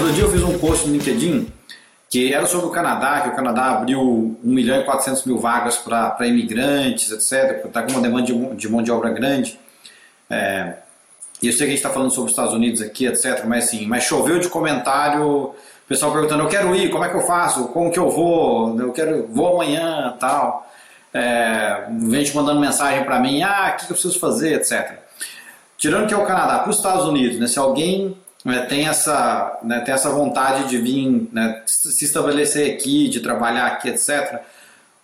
Outro dia eu fiz um post no LinkedIn que era sobre o Canadá, que o Canadá abriu 1 milhão e 400 mil vagas para imigrantes, etc., está com uma demanda de, de mão de obra grande. É, e eu sei que a gente está falando sobre os Estados Unidos aqui, etc., mas assim, mas choveu de comentário, pessoal perguntando, eu quero ir, como é que eu faço, como que eu vou, eu quero, vou amanhã, tal. É, gente mandando mensagem para mim, ah, o que eu preciso fazer, etc. Tirando que é o Canadá, para os Estados Unidos, né, se alguém né, tem, essa, né, tem essa vontade de vir, né, se estabelecer aqui, de trabalhar aqui, etc.,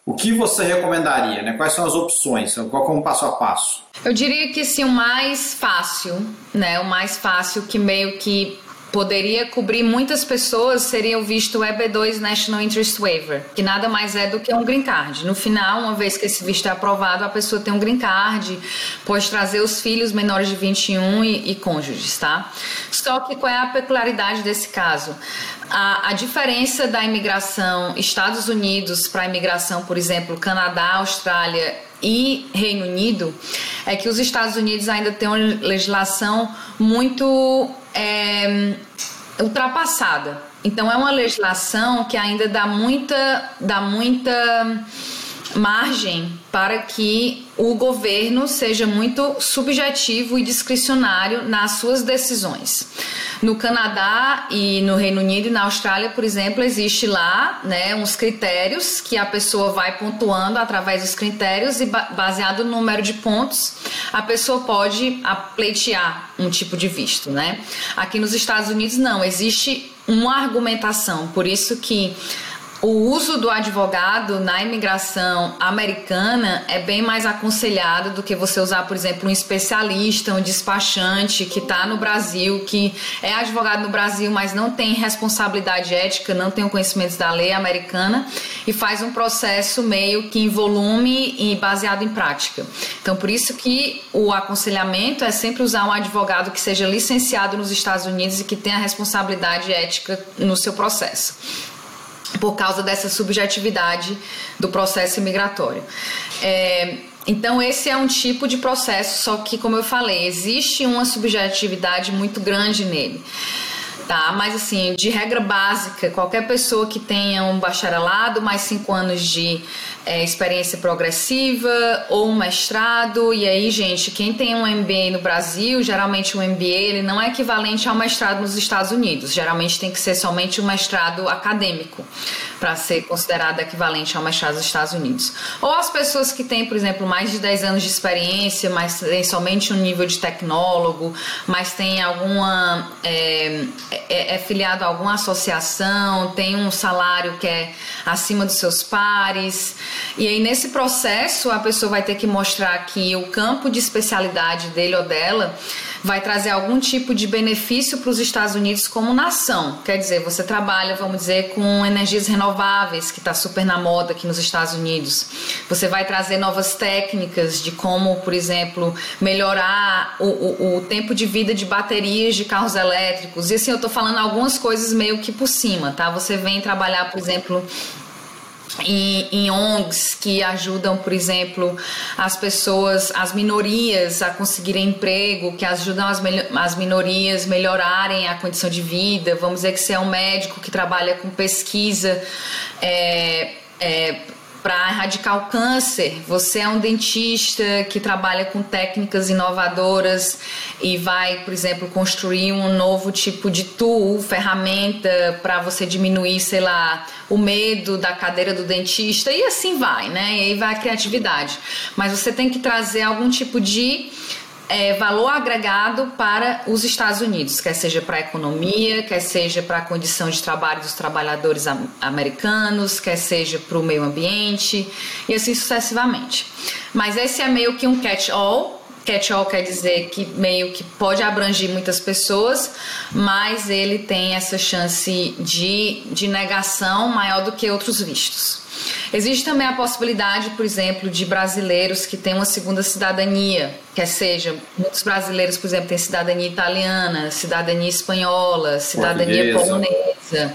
o que você recomendaria? Né? Quais são as opções? Qual um passo a passo? Eu diria que sim, o mais fácil, né? O mais fácil que meio que poderia cobrir muitas pessoas seria o visto EB2 National Interest Waiver, que nada mais é do que um green card. No final, uma vez que esse visto é aprovado, a pessoa tem um green card, pode trazer os filhos menores de 21 e, e cônjuges, tá? Só que qual é a peculiaridade desse caso? A, a diferença da imigração Estados Unidos para a imigração, por exemplo, Canadá, Austrália e Reino Unido, é que os Estados Unidos ainda têm uma legislação muito é, ultrapassada. Então é uma legislação que ainda dá muita, dá muita margem para que o governo seja muito subjetivo e discricionário nas suas decisões. No Canadá e no Reino Unido e na Austrália, por exemplo, existe lá né, uns critérios que a pessoa vai pontuando através dos critérios e baseado no número de pontos, a pessoa pode pleitear um tipo de visto. Né? Aqui nos Estados Unidos não, existe uma argumentação, por isso que o uso do advogado na imigração americana é bem mais aconselhado do que você usar, por exemplo, um especialista, um despachante que está no Brasil, que é advogado no Brasil, mas não tem responsabilidade ética, não tem o conhecimento da lei americana e faz um processo meio que em volume e baseado em prática. Então, por isso que o aconselhamento é sempre usar um advogado que seja licenciado nos Estados Unidos e que tenha responsabilidade ética no seu processo por causa dessa subjetividade do processo migratório. É, então, esse é um tipo de processo, só que, como eu falei, existe uma subjetividade muito grande nele tá? Mas assim, de regra básica, qualquer pessoa que tenha um bacharelado, mais cinco anos de é, experiência progressiva ou um mestrado, e aí, gente, quem tem um MBA no Brasil, geralmente um MBA ele não é equivalente ao mestrado nos Estados Unidos. Geralmente tem que ser somente um mestrado acadêmico para ser considerado equivalente ao mestrado dos Estados Unidos. Ou as pessoas que têm, por exemplo, mais de 10 anos de experiência, mas têm somente um nível de tecnólogo, mas tem alguma é, é, é filiado a alguma associação, tem um salário que é acima dos seus pares. E aí, nesse processo, a pessoa vai ter que mostrar que o campo de especialidade dele ou dela vai trazer algum tipo de benefício para os Estados Unidos como nação. Quer dizer, você trabalha, vamos dizer, com energias renováveis, que está super na moda aqui nos Estados Unidos. Você vai trazer novas técnicas de como, por exemplo, melhorar o, o, o tempo de vida de baterias de carros elétricos. E assim, eu estou falando algumas coisas meio que por cima, tá? Você vem trabalhar, por exemplo, em, em, ONGs que ajudam, por exemplo, as pessoas, as minorias a conseguirem emprego, que ajudam as, as minorias melhorarem a condição de vida. Vamos dizer que você é um médico que trabalha com pesquisa. É, é, para erradicar o câncer. Você é um dentista que trabalha com técnicas inovadoras e vai, por exemplo, construir um novo tipo de tool, ferramenta para você diminuir, sei lá, o medo da cadeira do dentista e assim vai, né? E aí vai a criatividade. Mas você tem que trazer algum tipo de é, valor agregado para os Estados Unidos, quer seja para a economia, quer seja para a condição de trabalho dos trabalhadores americanos, quer seja para o meio ambiente e assim sucessivamente. Mas esse é meio que um catch-all. Catch-all quer dizer que meio que pode abranger muitas pessoas, mas ele tem essa chance de, de negação maior do que outros vistos. Existe também a possibilidade, por exemplo, de brasileiros que têm uma segunda cidadania, quer seja, muitos brasileiros, por exemplo, têm cidadania italiana, cidadania espanhola, cidadania polonesa.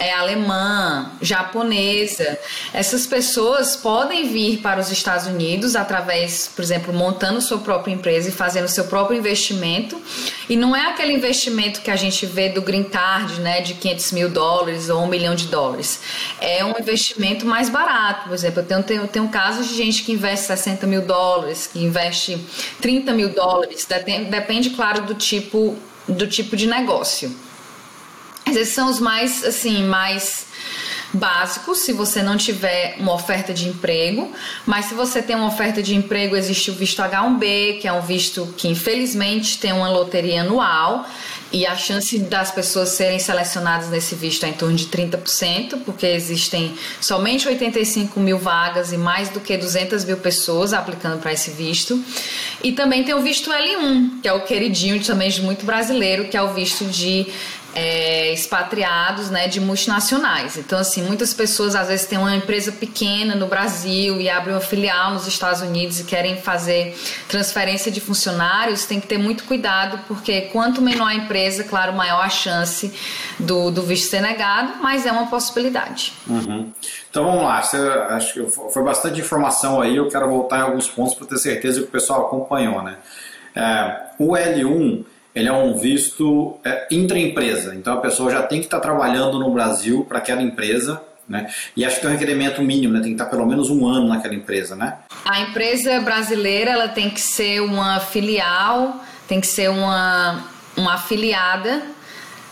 É alemã, japonesa. Essas pessoas podem vir para os Estados Unidos através, por exemplo, montando sua própria empresa e fazendo seu próprio investimento. E não é aquele investimento que a gente vê do green card, né, de 500 mil dólares ou um milhão de dólares. É um investimento mais barato. Por exemplo, eu tenho, tenho, tenho casos de gente que investe 60 mil dólares, que investe 30 mil dólares. Depende, claro, do tipo, do tipo de negócio. Esses são os mais, assim, mais básicos se você não tiver uma oferta de emprego, mas se você tem uma oferta de emprego, existe o visto H1B, que é um visto que infelizmente tem uma loteria anual e a chance das pessoas serem selecionadas nesse visto é em torno de 30%, porque existem somente 85 mil vagas e mais do que 200 mil pessoas aplicando para esse visto. E também tem o visto L1, que é o queridinho também de muito brasileiro, que é o visto de é, expatriados né, de multinacionais. Então, assim, muitas pessoas às vezes têm uma empresa pequena no Brasil e abrem uma filial nos Estados Unidos e querem fazer transferência de funcionários, tem que ter muito cuidado, porque quanto menor a empresa, claro, maior a chance do, do visto ser negado, mas é uma possibilidade. Uhum. Então vamos lá, Você, acho que foi bastante informação aí, eu quero voltar em alguns pontos para ter certeza que o pessoal acompanhou. Né? É, o L1 ele é um visto é, intraempresa. Então a pessoa já tem que estar trabalhando no Brasil para aquela empresa. Né? E acho que tem um requerimento mínimo, né? tem que estar pelo menos um ano naquela empresa, né? A empresa brasileira ela tem que ser uma filial, tem que ser uma, uma afiliada,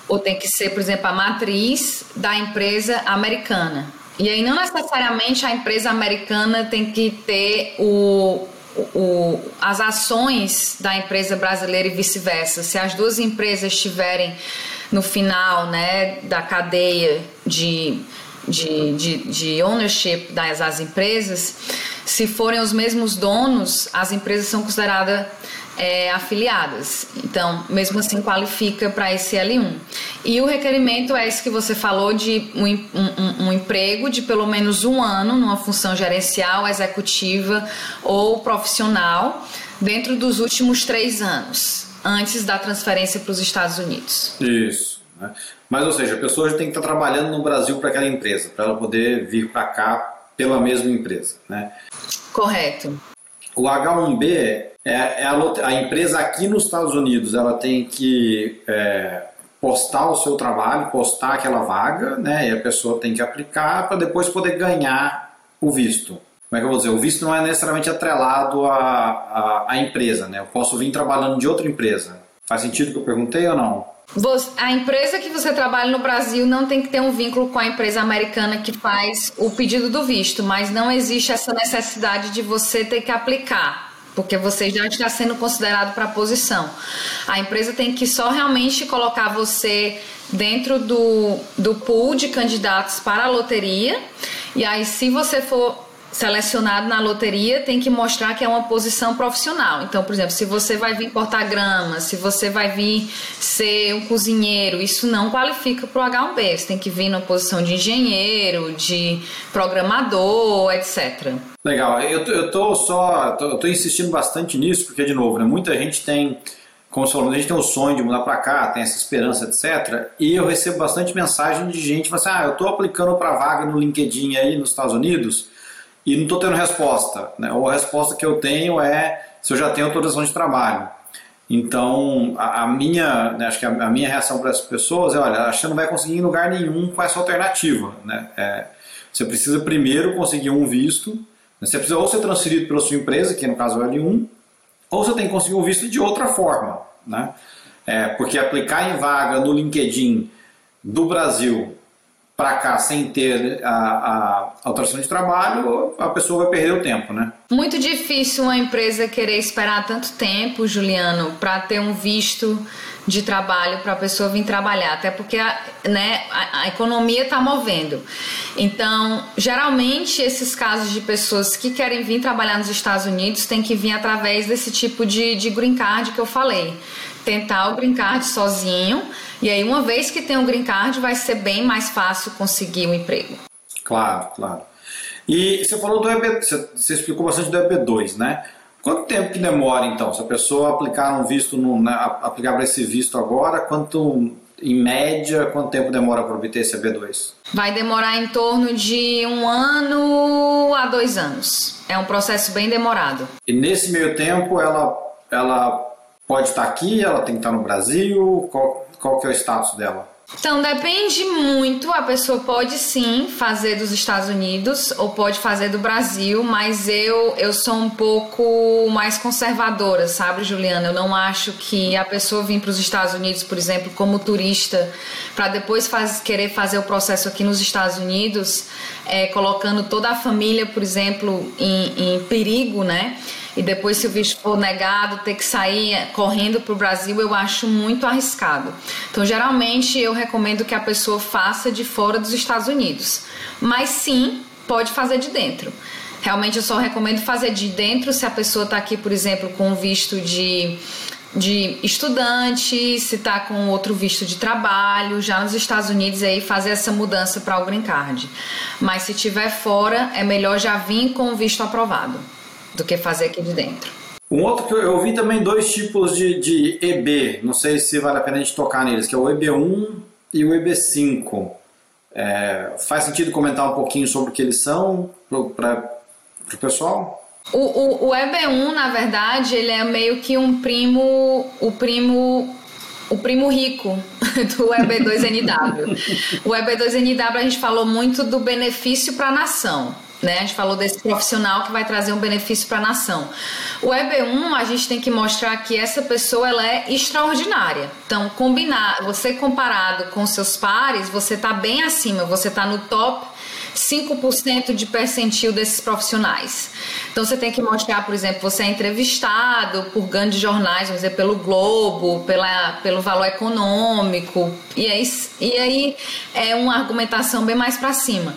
ou tem que ser, por exemplo, a matriz da empresa americana. E aí não necessariamente a empresa americana tem que ter o, o, as ações da empresa brasileira e vice-versa. Se as duas empresas estiverem no final né, da cadeia de, de, de, de ownership das as empresas, se forem os mesmos donos, as empresas são consideradas é, afiliadas. Então, mesmo assim, qualifica para esse L1. E o requerimento é esse que você falou de um, um, um, emprego de pelo menos um ano numa função gerencial, executiva ou profissional dentro dos últimos três anos, antes da transferência para os Estados Unidos. Isso. Né? Mas, ou seja, a pessoa já tem que estar trabalhando no Brasil para aquela empresa, para ela poder vir para cá pela mesma empresa. Né? Correto. O H1B é, é a, a, empresa aqui nos Estados Unidos, ela tem que é, postar o seu trabalho, postar aquela vaga, né? E a pessoa tem que aplicar para depois poder ganhar o visto. Como é que eu vou dizer? O visto não é necessariamente atrelado à, à, à empresa, né? Eu posso vir trabalhando de outra empresa. Faz sentido o que eu perguntei ou não? a empresa que você trabalha no Brasil não tem que ter um vínculo com a empresa americana que faz o pedido do visto, mas não existe essa necessidade de você ter que aplicar, porque você já está sendo considerado para a posição. A empresa tem que só realmente colocar você dentro do, do pool de candidatos para a loteria, e aí, se você for selecionado na loteria tem que mostrar que é uma posição profissional. Então, por exemplo, se você vai vir cortar grama, se você vai vir ser um cozinheiro, isso não qualifica para o H1B. Você tem que vir na posição de engenheiro, de programador, etc. Legal. Eu, tô só, tô, tô insistindo bastante nisso porque de novo, né, muita gente tem como você falou, a gente tem o sonho de mudar para cá, tem essa esperança, etc. E eu recebo bastante mensagem de gente, assim, ah, eu estou aplicando para vaga no LinkedIn aí nos Estados Unidos, e não estou tendo resposta. Né? Ou a resposta que eu tenho é se eu já tenho autorização de trabalho. Então, a, a minha, né, acho que a, a, minha reação para essas pessoas é, olha, acho que você não vai conseguir em lugar nenhum com essa alternativa. Né? É, você precisa primeiro conseguir um visto, né? você precisa ou ser transferido pela sua empresa, que no caso é o L1, ou você tem que conseguir um visto de outra forma. Né? É, porque aplicar em vaga no LinkedIn do Brasil para cá sem ter a, a, alteração de trabalho, a pessoa vai perder o tempo, né? Muito difícil uma empresa querer esperar tanto tempo, Juliano, para ter um visto de trabalho para a pessoa vir trabalhar, até porque a, né, a, a economia está movendo. Então, geralmente, esses casos de pessoas que querem vir trabalhar nos Estados Unidos têm que vir através desse tipo de, de green card que eu falei tentar o green card sozinho. E aí, uma vez que tem o green card, vai ser bem mais fácil conseguir um emprego. Claro, claro. E você falou do EB, você explicou bastante do EB2, né? Quanto tempo que demora então? Se a pessoa aplicar um visto, no, aplicar para esse visto agora, quanto em média, quanto tempo demora para obter esse EB2? Vai demorar em torno de um ano a dois anos. É um processo bem demorado. E nesse meio tempo, ela, ela pode estar aqui, ela tem que estar no Brasil? Qual, qual que é o status dela? Então depende muito, a pessoa pode sim fazer dos Estados Unidos ou pode fazer do Brasil, mas eu eu sou um pouco mais conservadora, sabe, Juliana? Eu não acho que a pessoa vir para os Estados Unidos, por exemplo, como turista, para depois faz, querer fazer o processo aqui nos Estados Unidos, é, colocando toda a família, por exemplo, em, em perigo, né? E depois, se o visto for negado, ter que sair correndo para o Brasil, eu acho muito arriscado. Então, geralmente, eu recomendo que a pessoa faça de fora dos Estados Unidos, mas sim, pode fazer de dentro. Realmente, eu só recomendo fazer de dentro se a pessoa está aqui, por exemplo, com visto de de estudante, se está com outro visto de trabalho, já nos Estados Unidos aí fazer essa mudança para o green card. Mas se tiver fora, é melhor já vir com o visto aprovado do que fazer aqui de dentro. Um outro que eu vi também dois tipos de, de EB, não sei se vale a pena a gente tocar neles, que é o EB1 e o EB5. É, faz sentido comentar um pouquinho sobre o que eles são para o pessoal? O, o, o, EB1, na verdade, ele é meio que um primo, o primo, o primo rico do EB2NW. o EB2NW a gente falou muito do benefício para a nação. Né? A gente falou desse profissional que vai trazer um benefício para a nação. O EB1, a gente tem que mostrar que essa pessoa ela é extraordinária. Então, combinar, você comparado com seus pares, você está bem acima, você está no top 5% de percentil desses profissionais. Então você tem que mostrar, por exemplo, você é entrevistado por grandes jornais, vamos dizer, pelo Globo, pela, pelo valor econômico, e aí, e aí é uma argumentação bem mais para cima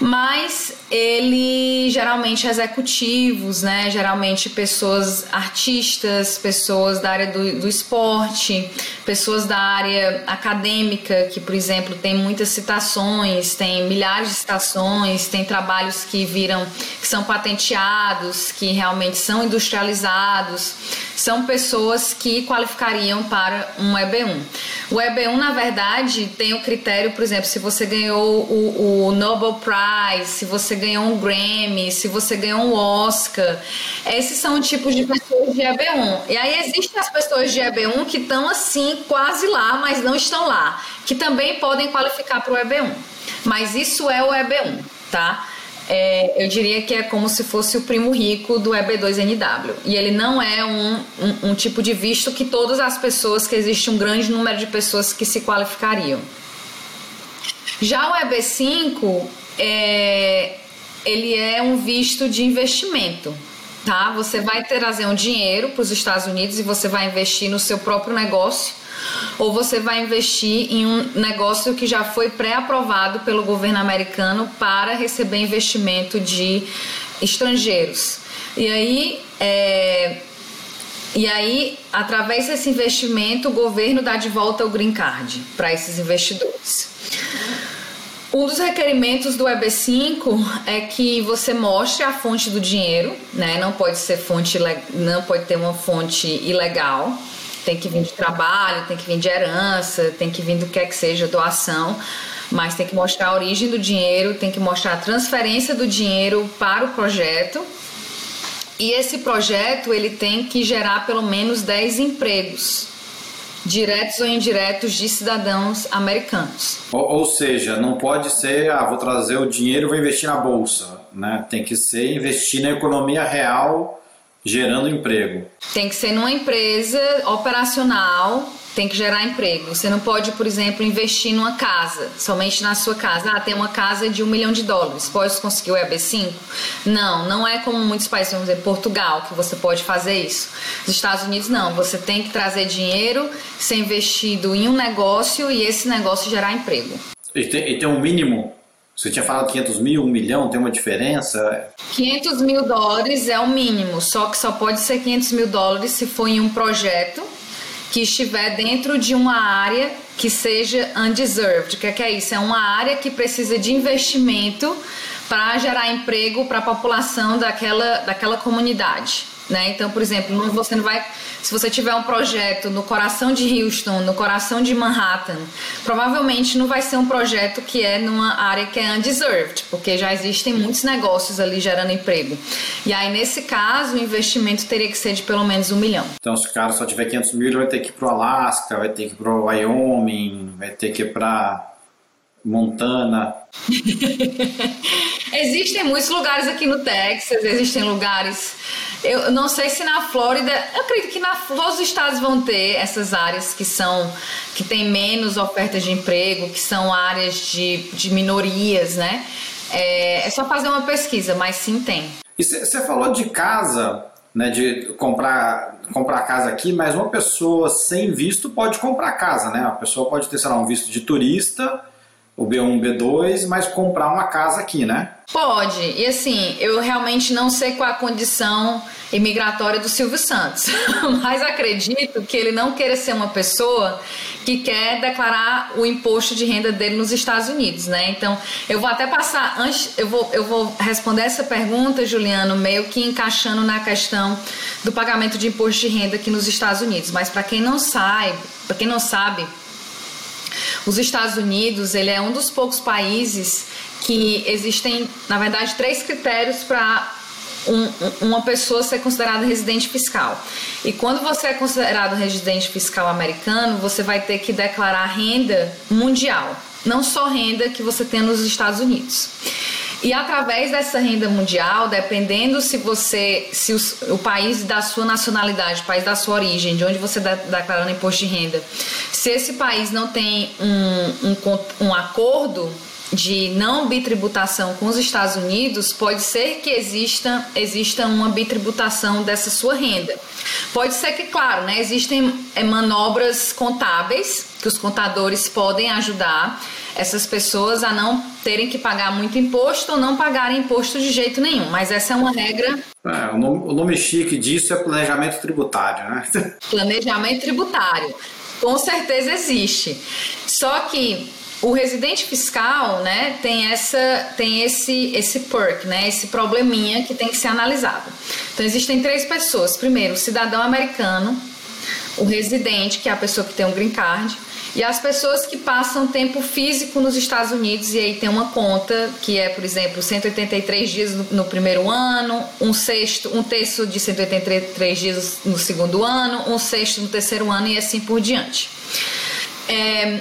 mas ele geralmente executivos, né? Geralmente pessoas artistas, pessoas da área do, do esporte, pessoas da área acadêmica, que, por exemplo, tem muitas citações, tem milhares de citações, tem trabalhos que viram, que são patenteados, que realmente são industrializados, são pessoas que qualificariam para um EB1. O EB1, na verdade, tem o critério, por exemplo, se você ganhou o, o Nobel Prize, se você ganhou um Grammy, se você ganhou um Oscar. Esses são tipos de pessoas de EB1. E aí existem as pessoas de EB1 que estão assim, quase lá, mas não estão lá, que também podem qualificar para o EB1. Mas isso é o EB1, tá? é, eu diria que é como se fosse o primo rico do EB2NW. E ele não é um, um, um, tipo de visto que todas as pessoas, que existe um grande número de pessoas que se qualificariam. Já o EB5, é, ele é um visto de investimento. Tá? Você vai trazer um dinheiro para os Estados Unidos e você vai investir no seu próprio negócio ou você vai investir em um negócio que já foi pré-aprovado pelo governo americano para receber investimento de estrangeiros. E aí, é, e aí, através desse investimento, o governo dá de volta o green card para esses investidores. Um dos requerimentos do EB5 é que você mostre a fonte do dinheiro, né? Não pode ser fonte, não pode ter uma fonte ilegal tem que vir de trabalho, tem que vir de herança, tem que vir do que é que seja, doação, mas tem que mostrar a origem do dinheiro, tem que mostrar a transferência do dinheiro para o projeto. E esse projeto ele tem que gerar pelo menos 10 empregos diretos ou indiretos de cidadãos americanos. Ou, ou, seja, não pode ser, ah, vou trazer o dinheiro e vou investir na bolsa, né? Tem que ser investir na economia real gerando emprego. Tem que ser numa empresa operacional, tem que gerar emprego. Você não pode, por exemplo, investir numa casa, somente na sua casa. Ah, tem uma casa de um milhão de dólares, pode conseguir o EB5? Não, não é como muitos países, vamos dizer, Portugal, que você pode fazer isso. Nos Estados Unidos, não. Você tem que trazer dinheiro, ser investido em um negócio e esse negócio gerar emprego. E tem, e tem um mínimo você tinha falado 500 mil, 1 milhão, tem uma diferença? 500 mil dólares é o mínimo, só que só pode ser 500 mil dólares se for em um projeto que estiver dentro de uma área que seja undeserved. O que é, que é isso? É uma área que precisa de investimento para gerar emprego para a população daquela, daquela comunidade. Né? Então, por exemplo, você não vai. Se você tiver um projeto no coração de Houston, no coração de Manhattan, provavelmente não vai ser um projeto que é numa área que é undeserved, porque já existem muitos negócios ali gerando emprego. E aí, nesse caso, o investimento teria que ser de pelo menos um milhão. Então, se o cara só tiver 500 mil, ele vai ter que ir para o Alasca, vai ter que ir para o Wyoming, vai ter que ir para Montana. existem muitos lugares aqui no Texas, existem lugares. Eu não sei se na Flórida, eu acredito que na, todos os estados vão ter essas áreas que são que tem menos ofertas de emprego, que são áreas de, de minorias, né? É, é só fazer uma pesquisa, mas sim tem. E você falou de casa, né, de comprar, comprar casa aqui, mas uma pessoa sem visto pode comprar casa, né? A pessoa pode ter, sei lá, um visto de turista o B1, B2, mas comprar uma casa aqui, né? Pode. E assim, eu realmente não sei qual a condição imigratória do Silvio Santos, mas acredito que ele não queira ser uma pessoa que quer declarar o imposto de renda dele nos Estados Unidos, né? Então, eu vou até passar antes, eu vou, eu vou responder essa pergunta, Juliano, meio que encaixando na questão do pagamento de imposto de renda aqui nos Estados Unidos. Mas para quem não sabe, para quem não sabe, os Estados Unidos, ele é um dos poucos países que existem, na verdade, três critérios para um, uma pessoa ser considerada residente fiscal. E quando você é considerado residente fiscal americano, você vai ter que declarar renda mundial, não só renda que você tem nos Estados Unidos. E através dessa renda mundial, dependendo se você, se o, país da sua nacionalidade, o país da sua origem, de onde você está declarando imposto de renda, se esse país não tem um, um, um acordo de não bitributação com os Estados Unidos, pode ser que exista, exista uma bitributação dessa sua renda. Pode ser que, claro, né, existem é, manobras contábeis que os contadores podem ajudar essas pessoas a não terem que pagar muito imposto ou não pagarem imposto de jeito nenhum. Mas essa é uma regra. É, o, nome, o nome chique disso é planejamento tributário, né? Planejamento tributário. Com certeza existe. Só que o residente fiscal, né, tem essa tem esse esse perk, né, esse probleminha que tem que ser analisado. Então existem três pessoas. Primeiro, o cidadão americano, o residente, que é a pessoa que tem um green card, e as pessoas que passam tempo físico nos Estados Unidos e aí tem uma conta que é, por exemplo, 183 dias no, primeiro ano, um sexto, um terço de 183 dias no segundo ano, um sexto no terceiro ano e assim por diante. É,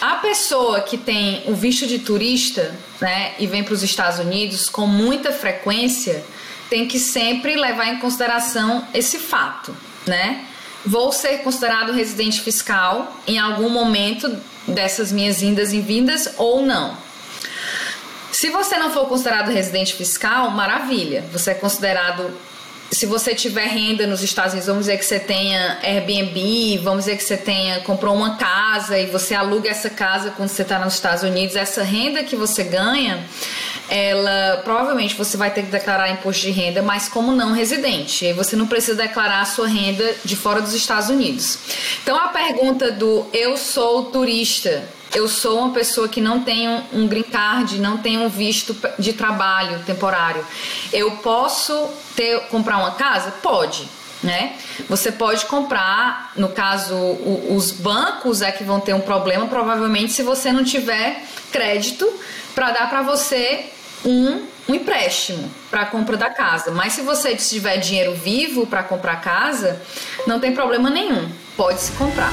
a pessoa que tem o visto de turista, né, e vem para os Estados Unidos com muita frequência, tem que sempre levar em consideração esse fato, né? Vou ser considerado residente fiscal em algum momento dessas minhas indas e vindas ou não. Se você não for considerado residente fiscal, maravilha. Você é considerado se você tiver renda nos Estados Unidos, vamos dizer que você tenha Airbnb, vamos dizer que você tenha comprou uma casa e você aluga essa casa quando você está nos Estados Unidos, essa renda que você ganha, ela provavelmente você vai ter que declarar imposto de renda, mas como não residente, você não precisa declarar a sua renda de fora dos Estados Unidos. Então a pergunta do eu sou turista eu sou uma pessoa que não tenho um green card, não tenho um visto de trabalho temporário. Eu posso ter comprar uma casa? Pode. Né? Você pode comprar, no caso, o, os bancos é que vão ter um problema, provavelmente, se você não tiver crédito para dar para você um, um empréstimo para a compra da casa. Mas se você tiver dinheiro vivo para comprar casa, não tem problema nenhum, pode se comprar.